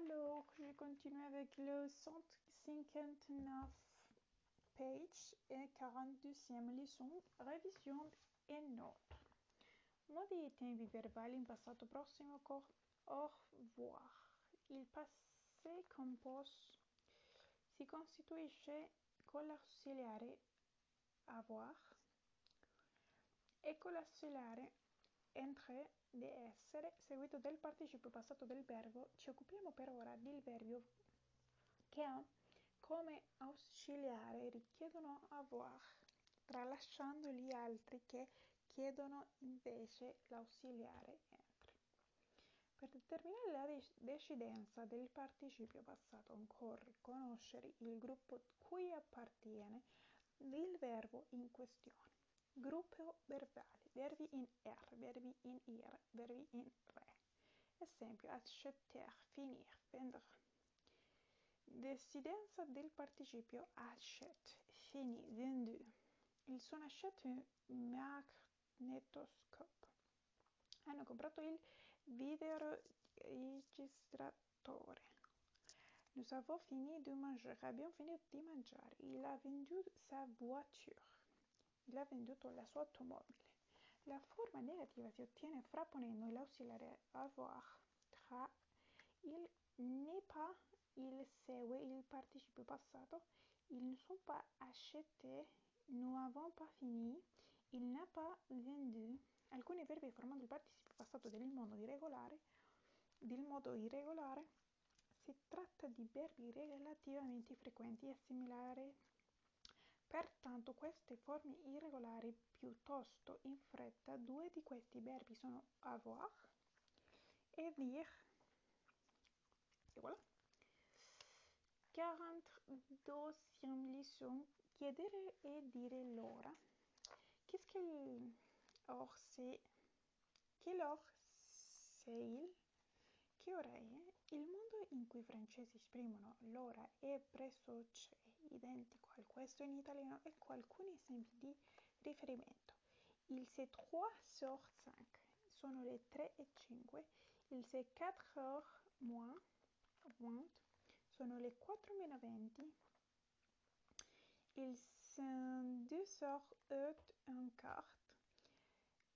Alors, je continue avec le 159 page et 42e leçon, révision et notes. Modi i tempi verbali in passato prossimo cor au revoir. Il passé composto si costituisce con l'ausiliare avoir e con l'ausiliare entre di essere seguito del participio passato del verbo, ci occupiamo per ora del verbo che ha come ausiliare richiedono avoir, tralasciando gli altri che chiedono invece l'ausiliare entre. Per determinare la decidenza del participio passato occorre conoscere il gruppo cui appartiene il verbo in questione. Gruppo verbale verbi in er, verbi in ir, verbi in re. Esempio, acheter, finir, vendre. Decidenza del participio achet, fini, vendu. Il sono achète un magnetoscope. Hanno comprato il videoregistratore. Nous avons fini de manger. Abbiamo finito di mangiare. Il a vendu sa voiture. Il ha venduto la sua automobile. La forma negativa si ottiene frapponendo l'ausiliare avoir tra il n'est pas, il segue il participio passato, ils ne sont pas achetés, nous n'avons pas fini, il n'a pas vendu. Alcuni verbi formando il participio passato del modo irregolare, del modo irregolare si tratta di verbi relativamente frequenti e similari Pertanto queste forme irregolari piuttosto in fretta, due di questi verbi sono avoir e dire. Et voilà. 42e leçon, chiedere e dire l'ora. Qu'est-ce qu'il or c'est Quelle heure c'est-il Che ora è? Il modo in cui i francesi esprimono l'ora è pressoché identico al questo in italiano e con alcuni esempi di riferimento. Il c'est 3 sur 5 sono le 3 e 5, il c'est 4 heures moins 20 sono le 4 meno 20, il c'est 2 heures 8 un quart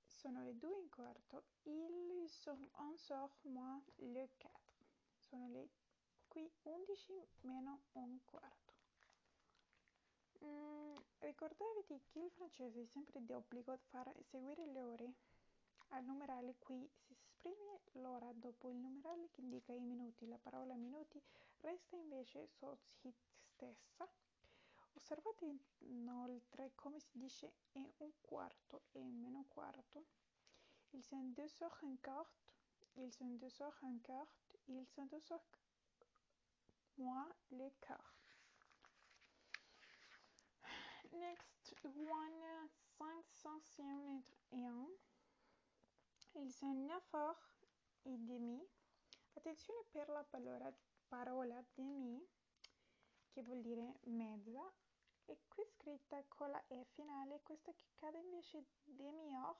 sono le 2 un quarto, il sont 11 heures moins le 4 sono le qui 11 meno un quarto. Mm, ricordatevi che il francese è sempre d'obbligo far seguire le ore al numerale qui si esprime l'ora dopo il numerale che indica i minuti. La parola minuti resta invece soci stessa. Osservate inoltre come si dice in un quarto e meno quarto. Il sont deux heures un quart, il sont deux heures un quart, il sont deux heures moins le quart. Next one, 501. Il sont 9 heures et demi. Attenzione per la parola, parola demi, che vuol dire mezza, e qui scritta con la E finale, questa che cade invece demi-heure,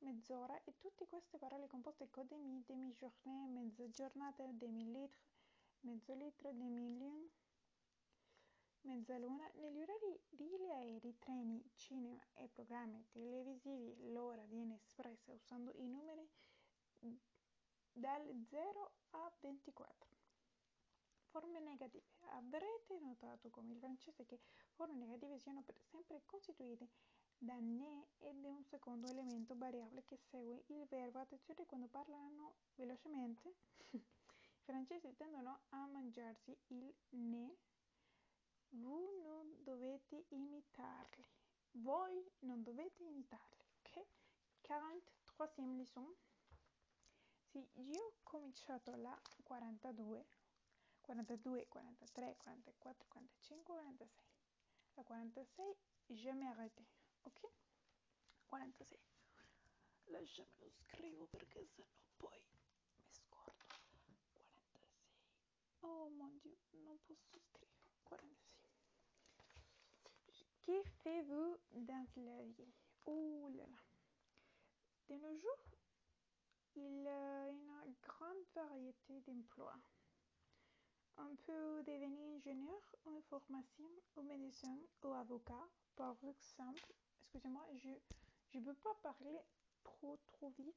mezz'ora, e tutte queste parole composte con demi, demi-journée, mezza giornata, demi-litre, mezzo litro, demi-lune, mezzaluna, negli orari di aerei, treni, cinema e programmi televisivi l'ora viene espressa usando i numeri dal 0 a 24. Forme negative. Avrete notato come il francese che forme negative siano sempre costituite da ne ed è un secondo elemento variabile che segue il verbo. Attenzione quando parlano velocemente. I francesi tendono a mangiarsi il ne Vous non dovete imitarli. Voi non dovete imitarli. Ok? 43e leçon. Sì, io ho cominciato la 42, 42, 43, 44, 45, 46. La 46, je m'ai arrêté. Ok? 46. Lasciami lo scrivo perché sennò poi mi scordo. 46. Oh mon dieu, non posso scrivere. 46. Faites-vous dans la vie Oh là là. De nos jours, il y a une grande variété d'emplois. on peut devenir ingénieur en information ou médecin ou avocat, par exemple. Excusez-moi, je ne peux pas parler trop trop vite.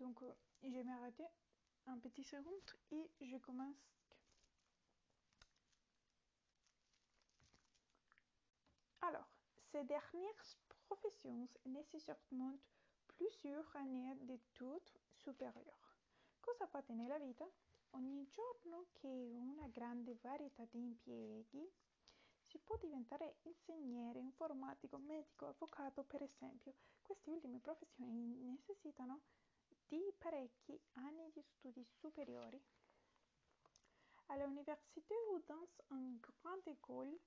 Donc, euh, je vais m'arrêter un petit seconde et je commence. Alors, ces dernières professions nécessitent plusieurs années d'études supérieures. Cosa fa nella vita? Ogni giorno che una grande varietà di impieghi si può diventare ingegnere, informatico, medico, avvocato per esempio. Queste ultime professioni necessitano di parecchi anni di studi superiori. À l'université ou dans une grande école,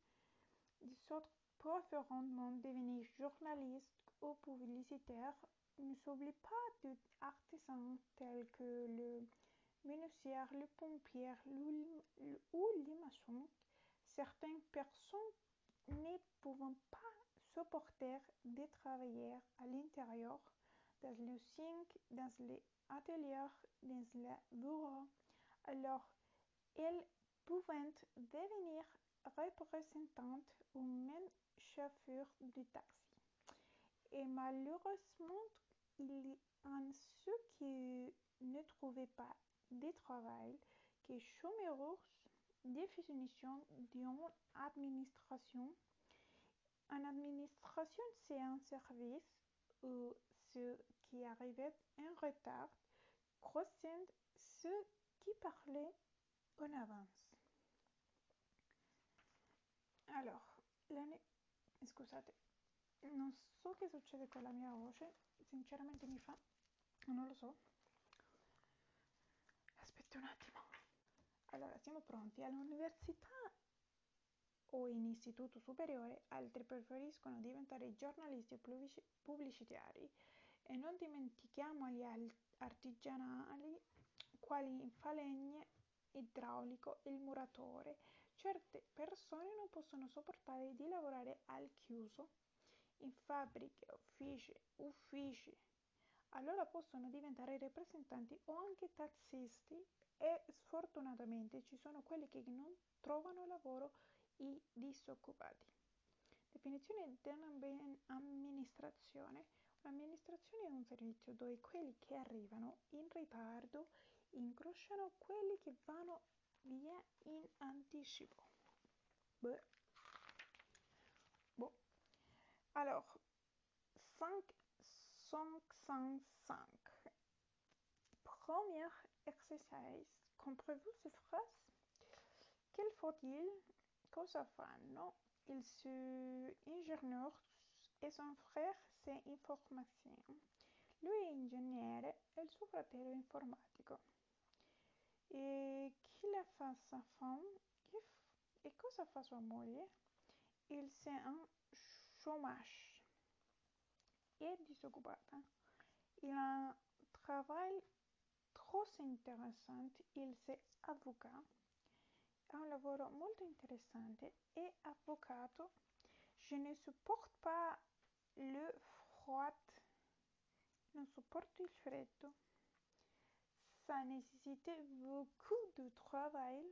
de sortes préférendement devenir journaliste ou publicitaire, ne s'oublie pas d'artisans tels que le menuisier, le pompier ou le. Certaines personnes ne pouvant pas supporter de travailler à l'intérieur dans le zinc, dans les ateliers, dans les bureaux, alors elles pouvaient devenir représentantes ou même chauffeurs de taxi. Et malheureusement, il y en ceux qui ne trouvaient pas de travail, que chômeurs, définition d'une administration. En administration, c'est un service où ceux qui arrivaient en retard croissaient ceux qui parlaient en avance. Alors, l'année... Scusate, non so che succede con la mia voce, sinceramente mi fa... non lo so. Aspetta un attimo. Allora, siamo pronti. All'università o in istituto superiore, altri preferiscono diventare giornalisti o pubblicitari e non dimentichiamo gli artigianali quali falegne, idraulico il muratore. Certe persone non possono sopportare di lavorare al chiuso in fabbriche, uffici, uffici. Allora possono diventare rappresentanti o anche tassisti e sfortunatamente ci sono quelli che non trovano lavoro i disoccupati. Definizione di un'amministrazione. Un'amministrazione è un servizio dove quelli che arrivano in ritardo incrociano quelli che vanno via in anticipo. Beh. Bon. Alors, 505. Premier exercice. Comprenez-vous cette phrase? Quel faut-il Cosa fanno il suo ingegnere e son frère c'est information. Lui è ingegnere e il suo fratello è informatico. E chi la fa sa femme? E cosa fa sua moglie? Il c'est un chômage. È disoccupata. Il a un travail trop intéressant. Il c'est avocat ha un lavoro molto interessante, è avvocato, je ne supporte pas le froid, non sopporto il freddo, ça nécessite beaucoup de travail,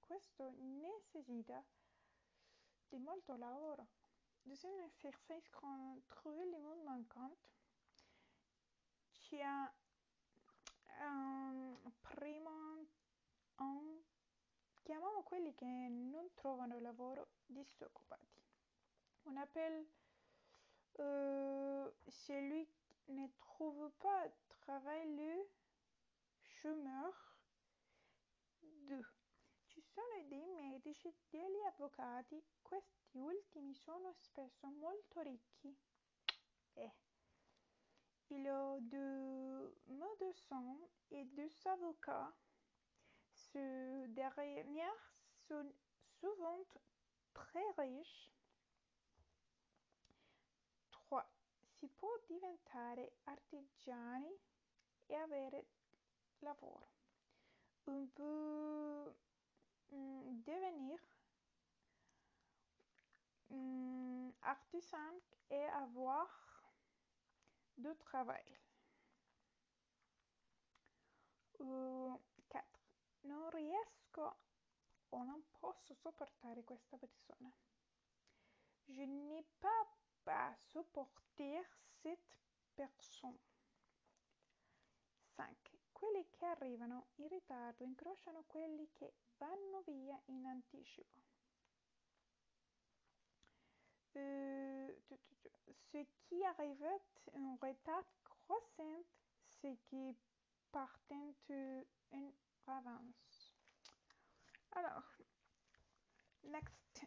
questo necessita di molto lavoro. Deuxième exercice qu'on trouve le mot manquant, c'è un primo un Chiamiamo quelli che non trovano lavoro disoccupati. On appelle euh, celui qui ne trouve pas travail le chômeur. 2. Ci sono dei medici, degli avvocati, questi ultimi sono spesso molto ricchi. Eh. Il a de médecins et des avocats Ce derniers sont souvent très riches. 3. Si può diventare artigiani e avere On peut mm, devenir mm, artisan et avoir du travail. Euh, non riesco o non posso sopportare questa persona. Je n'ai pas pas supporter cette personne. 5. Quelli che arrivano in ritardo incrociano quelli che vanno via in anticipo. Euh, ce qui arrivent en retard croissant, ce qui partent en avance. Alors, next,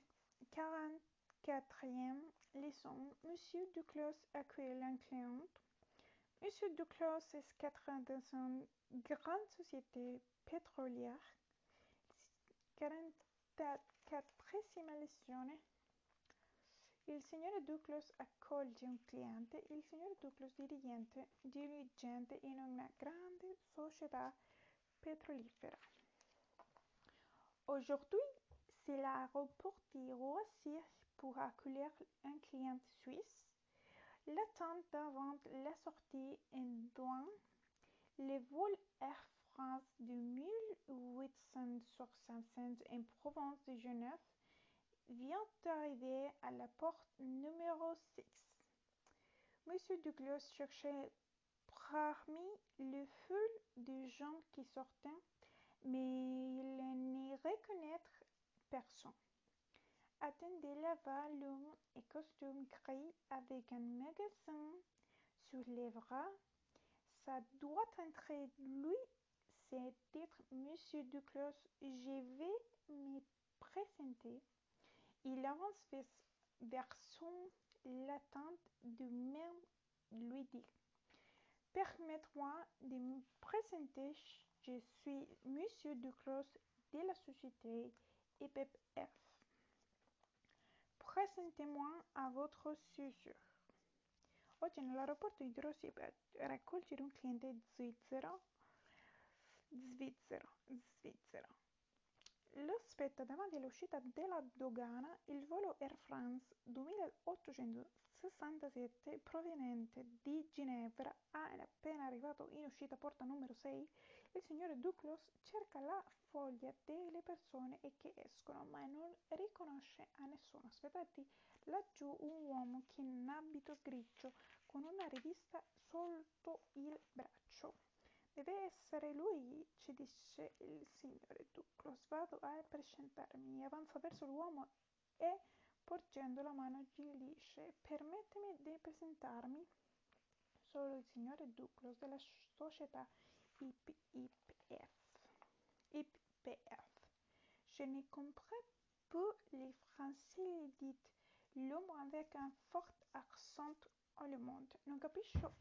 44e leçon. Monsieur Duclos accueille un client. Monsieur Duclos est cadre dans une grande société pétrolière. 44esima lezione. Il signore Duclos accoglie un cliente. Il signore Duclos dirigente, dirigente in una grande società pétrolifère. Aujourd'hui, c'est l'aéroport de Roissy pour accueillir un client suisse. L'attente avant la sortie douane. Le vol Air France de 1865 en province de Genève vient d'arriver à la porte numéro 6. Monsieur Douglas cherchait parmi le foule de gens qui sortaient, mais il n'y reconnaît personne. Attendez là-bas l'homme et costume gris avec un magasin sur les bras. Ça doit être lui, c'est être Monsieur Duclos. Je vais me présenter. Il avance vers son l'attente de même lui dit Permettez-moi de me présenter. Je suis Monsieur Duclos de la société EPF. Presentez-moi a votre suceur. Oggi nell'aeroporto di Rossi per raccogliere un cliente svizzero. Svizzero, svizzero. Lo aspetta davanti all'uscita della dogana il volo Air France 2867 proveniente di Ginevra appena arrivato in uscita porta numero 6. Il signore Duclos cerca la foglia delle persone che escono ma non riconosce a nessuno. Aspettati laggiù un uomo che in abito grigio con una rivista sotto il braccio. Deve essere lui, ci dice il signore Duclos. Vado a presentarmi. Avanza verso l'uomo e porgendo la mano gli dice permettimi di presentarmi. Sono il signore Duclos della società Je ne comprends pas les français, dit l'homme avec un fort accent allemand. Non capisco,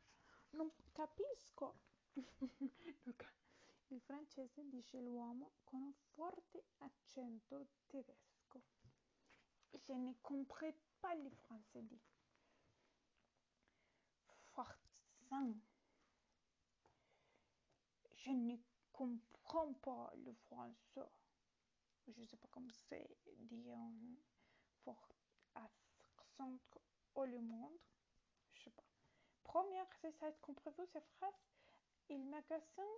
non capisco. Il francese dice l'uomo con un forte accento tedesco. Je ne comprends pas le français, dit. Forçant. Je ne comprends pas le français. Je ne sais pas comment c'est dit en fort accent allemand. Je sais pas. Premier exercice, comprenez-vous cette phrase? Il magasin,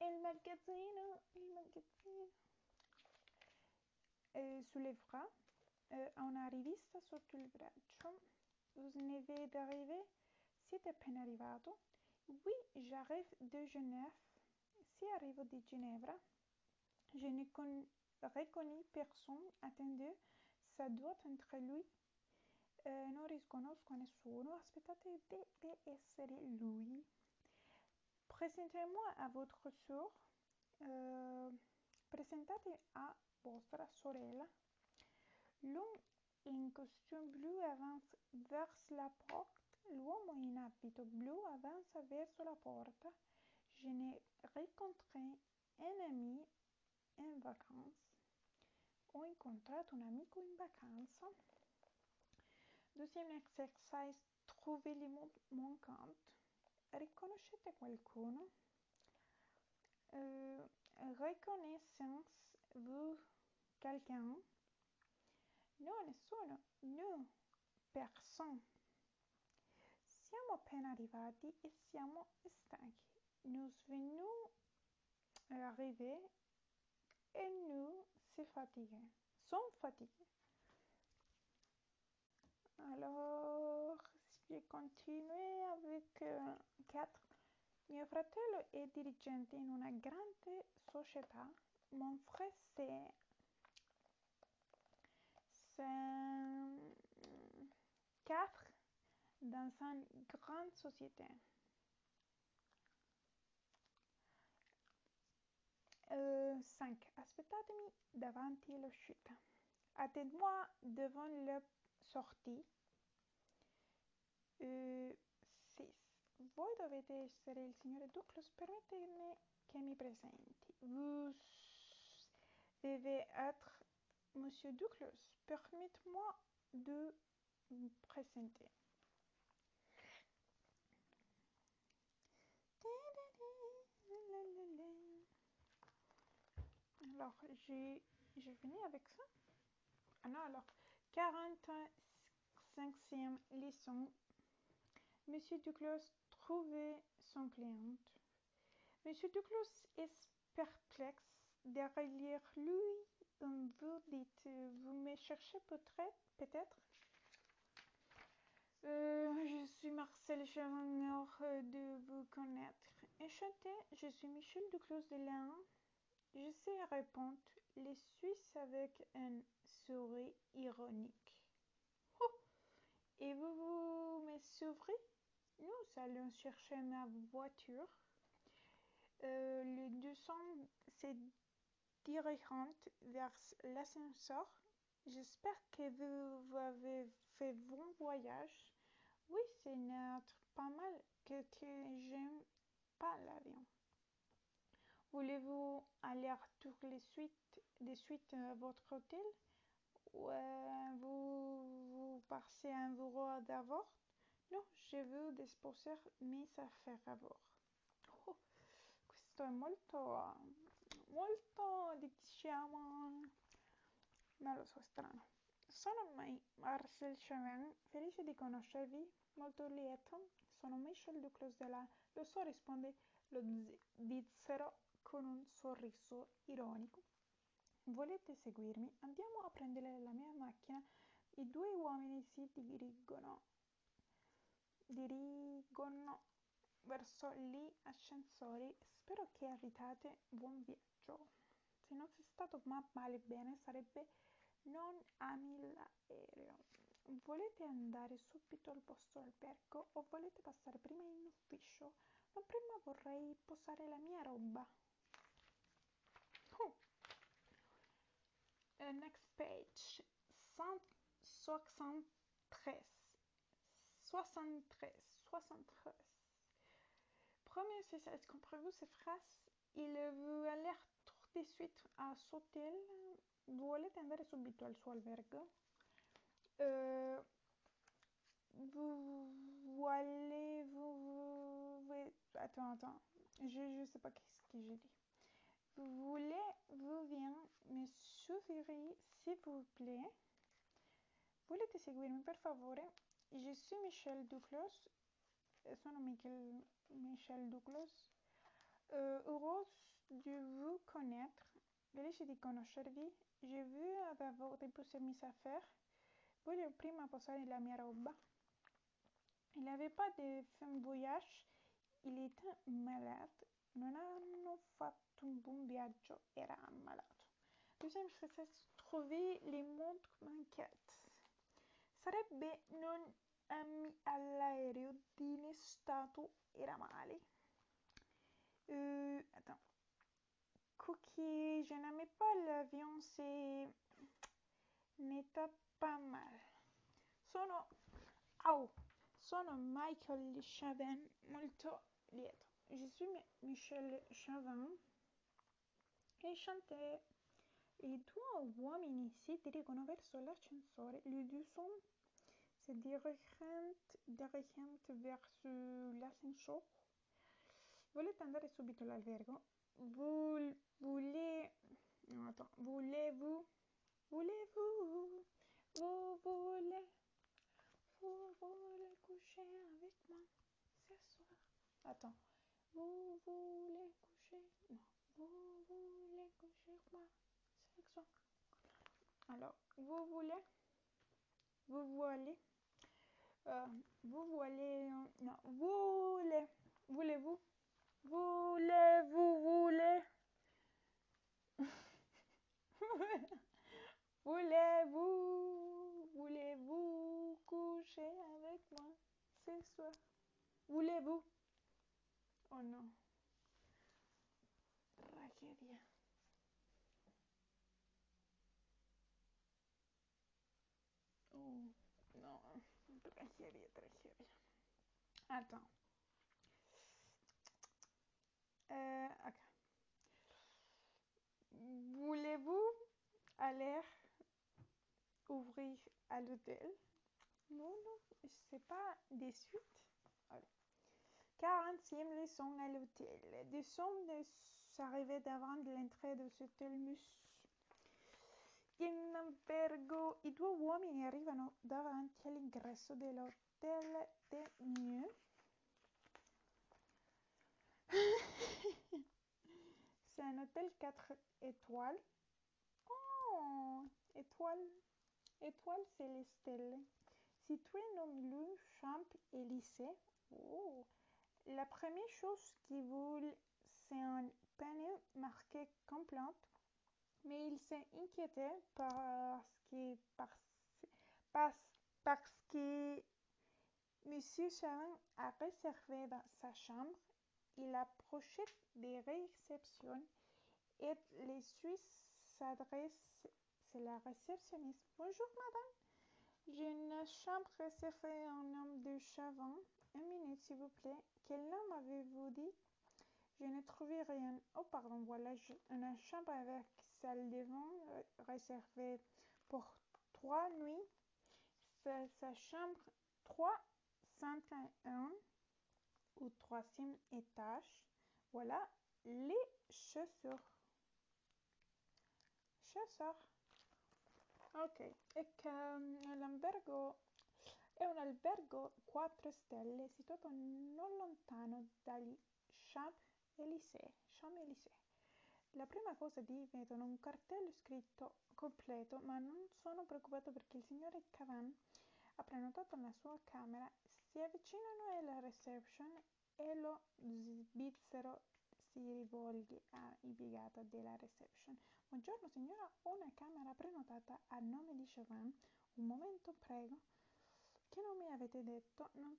il magazzino, il magazzino. Euh, sous les bras, euh, una rivista sotto il braccio. Vous venez d'arriver? Siete appena arrivato? Oui, j'arrive de Genève. Si arrivo di Ginevra. Je ne reconnais personne. Attendez, ça doit être lui. Eh, non riconosco nessuno. Aspettate, deve essere lui. Présentez-moi à votre sœur. Euh, presentate a vostra sorella. L'homme in costume blu avance vers la porte. L'uomo in abito blu avanza verso la porta. Je n'ai rencontré un ami in vacanze. Ho incontrato un amico in vacanza. Deuxième exercice, trouvez les mots manquants. Riconoscete qualcuno? Euh, reconnaissance-vous quelqu'un? No, nessuno. No, personne. Siamo appena arrivati e siamo stanchi. Nous venons arriver et nous c'est fatigué. Sont fatigués. Alors, je continue avec 4. Mio fratello è dirigente in una grande società. Mon frère c'est quatre dans une grande société. Euh, 5. Aspettatemi davanti all'uscita. Attendez-moi devant la sortie. Euh, 6. Voi dovete essere il signore Douglas, permettez-moi che mi presenti. Vous devez être Monsieur Douglas. Permettez-moi de vous présenter. Alors, j'ai fini avec ça. Ah non, alors, 45e leçon. Monsieur Douglas trouvait son client. Monsieur Douglas est perplexe. Derrière lui, vous dites, vous me cherchez peut-être euh, Je suis Marcel, j'ai l'honneur de vous connaître. Enchanté, je suis Michel Duclos de Léon. Je sais répondre les Suisses avec un sourire ironique. Oh, et vous, vous me souvrez Nous allons chercher ma voiture. Euh, le 200, c'est dirigeante vers l'ascenseur. J'espère que vous avez fait bon voyage. Oui, c'est notre pas mal que, que j'aime pas l'avion. Voulez-vous aller toutes les suites, des suites à votre hôtel? Ou euh, vous, vous passez un bureau d'abord No, je veux disposer mes affaires à bord. Oh, questo è molto molto diciamo non lo so strano. Sono Marcel Chavin felice di conoscervi molto lieto. Sono Michel Duclos della lo so risponde lo svizzero con un sorriso ironico volete seguirmi andiamo a prendere la mia macchina i due uomini si dirigono dirigono verso gli ascensori spero che abbiate buon viaggio se non sei stato ma male bene sarebbe non ami l'aereo. Volete andare subito al vostro albergo o volete passare prima in ufficio? Ma prima vorrei posare la mia roba. Uh, next page. 163. 73. 73. Premier spécialiste, comprenez-vous ces phrases Il veut aller tout de suite à l'hôtel. Volete andare subito al suo albergo? Euh, vous voulez vous, vous, attends attends je je sais pas qu'est-ce que j'ai dit vous voulez vous bien me suffire s'il vous plaît? Volete seguirmi per favore je suis Michel Duclos sono Michel, Michel Douglas euh, heureux de vous connaître. Felice di conoscervi. J'ai vu avevo déposé mes affaires. Voglio prima posare la mia roba. Il n'avait pas de fin voyage. Il était malade. Non hanno fatto un buon viaggio. Era ammalato. Deuxième spécialiste, trouver les montres manquate. Sarebbe non ami all'aereo di stato era male. Euh, attends. Cookie, je n'aimais pas l'avion, c'est... n'était pas mal. Sono... Au! Sono Michael Chavin, molto lieto. Je suis Michel Chavin. Enchanté. I due uomini si dirigono verso l'ascensore. Les deux sont se dirigent, dirigent vers l'ascensore. Volete andare subito all'albergo? Voulez, non, attends, voulez-vous, voulez-vous, vous voulez, vous voulez coucher avec moi ce soir? Attends, vous voulez coucher, non, vous voulez coucher moi ce accent. Alors, vous voulez, vous voulez, euh, vous voulez, non, voulez, voulez-vous, voulez-vous, voulez, voulez-vous, voulez-vous coucher avec moi? Ce soir? Voulez-vous? Oh non. Tragedia. Oh, non. Tragedia, tragedia. Attends. Euh, ok. Voulez-vous aller ouvrir à l'hôtel? Non, non, c'est pas des suites? 40e leçon à l'hôtel. Des sommes s'arrivaient davant l'entrée de cet elmus. In albergo i due uomini arrivano davanti all'ingresso dell'hotel de Mieux. C'est un hôtel 4 étoiles. Oh, étoile. Étoile, c'est les. Situé dans le Champs-Élysées. Oh. La première chose qui voulait, c'est un panneau marqué complainte, mais il s'est inquiété parce que, parce, que Monsieur Charon a réservé dans sa chambre. Il approchait des réceptions et les Suisses s'adressent, c'est la réceptionniste. Bonjour madame, j'ai une chambre réservée en homme de Chavon. Une minute s'il vous plaît. Quel nom avez-vous dit? Je n'ai trouvé rien. Oh pardon, voilà une chambre avec salle de bain réservée pour trois nuits. C'est sa chambre 301 au troisième étage. Voilà les chaussures. Chaussures. Ok, e che l'albergo è un albergo 4 stelle situato non lontano dagli Champs-Élysées. Champs-Élysées. La prima cosa di vedono un cartello scritto completo, ma non sono preoccupato perché il signore Cavan ha prenotato la sua camera. Si avvicinano alla reception e lo svizzero si rivolge all'impiegata della reception. Buongiorno signora, una camera prenotata a nome di Chauvin. Un momento, prego. Che non mi avete detto? Non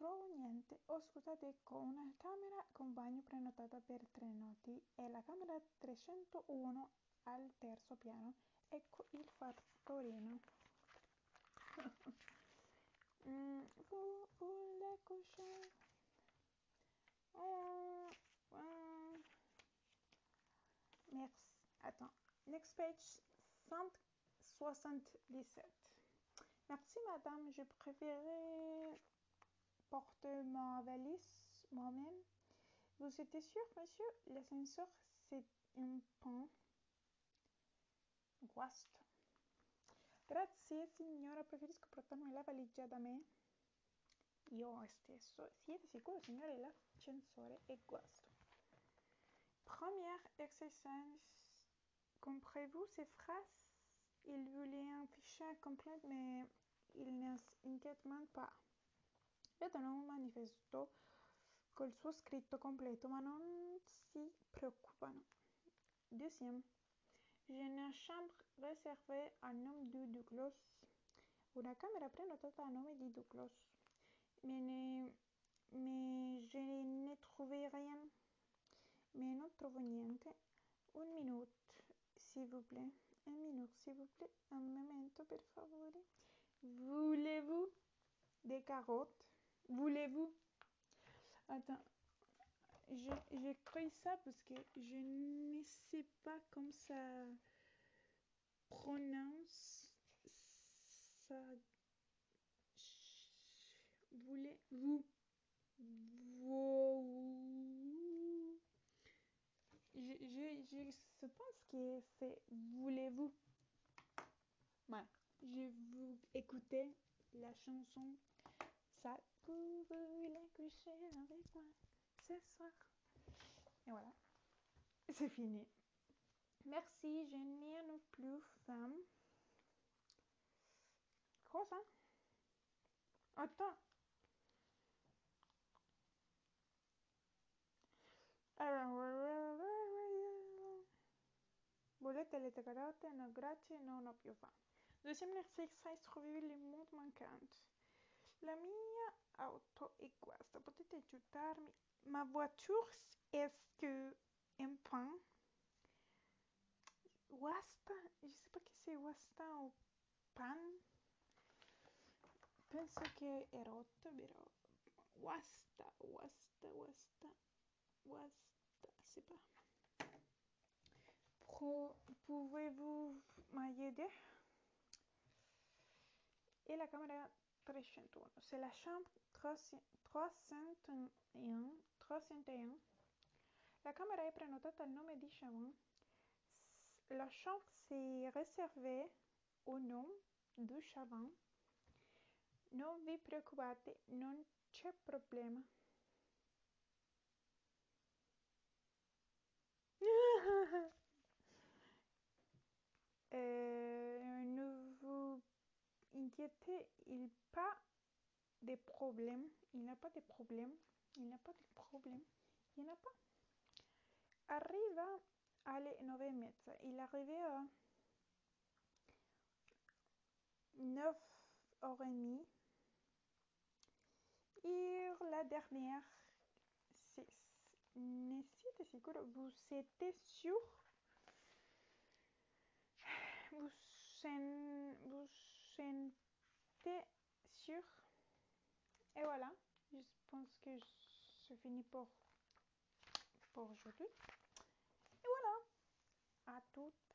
trovo niente. Oh, scusate, ecco una camera con bagno prenotata per tre notti. È la camera 301 al terzo piano. Ecco il fattorino. mm, vous voulez coucher? Oh, oh. Merci. Attends. Next page 177. Merci madame, je préférais porter ma valise moi-même. Vous êtes sûr, monsieur? L'ascenseur, c'est un pan. Guasto. Grazie signora, preferisco portarmi la valigia da me. Io stesso. Siete sicuro, signore, l'ascensore è guasto. Première exercice. Comprenez-vous ces phrases? Il voulait un fichier complet, mais il ne s'inquiète pas. Vedono un manifesto col suo scritto completo, ma non si preoccupano. Deuxième. J'ai une chambre réservée a nome di Douglas. Una camera prenotata a nome di Douglas. Mais, ne, mais je n'ai trouvé rien. Mais non trovo niente. Un minute, s'il vous plaît. Un minute, s'il vous plaît. Un momento, per favore. Voulez-vous des carottes? Voulez-vous? Attends. J'écris ça parce que je ne sais pas comment ça prononce ça. Voulez-vous? Je, je pense que c'est voulez-vous? Ouais. Je vous écoutez la chanson Ça vous voulez coucher avec moi ce soir. Et voilà. C'est fini. Merci. je n'ai plus faim. Quoi ça Attends. Volete le carote? No, grazie, non ho più fame. Deuxième exercise, trouvez le mots manquants. La mia auto è questa. Potete aiutarmi? Ma voiture, que un pan? Wasta? Je sais pas que c'est wasta ou pan. Penso che è rotto, però. Wasta, wasta, wasta, wasta, c'est pas. Pouvez-vous m'aider? Et la caméra 301. C'est la chambre 301. 301. La caméra è prenotata al nome di Chavon. La chambre c'est réservée au nom de Chavon. Non vi preoccupate, non c'è problema. euh, ne vous il pas de problème. Il n'a pas de problème. Il n'a pas de problème. Il n'a pas. Arriva alle nove e mezza. Il est arrivé à 9h30. Et la dernière, c'est Siete? Vous êtes sûr? Vous, sen, vous T'es sûr? Et voilà, je pense que je finis pour, pour aujourd'hui. Et voilà, à toutes.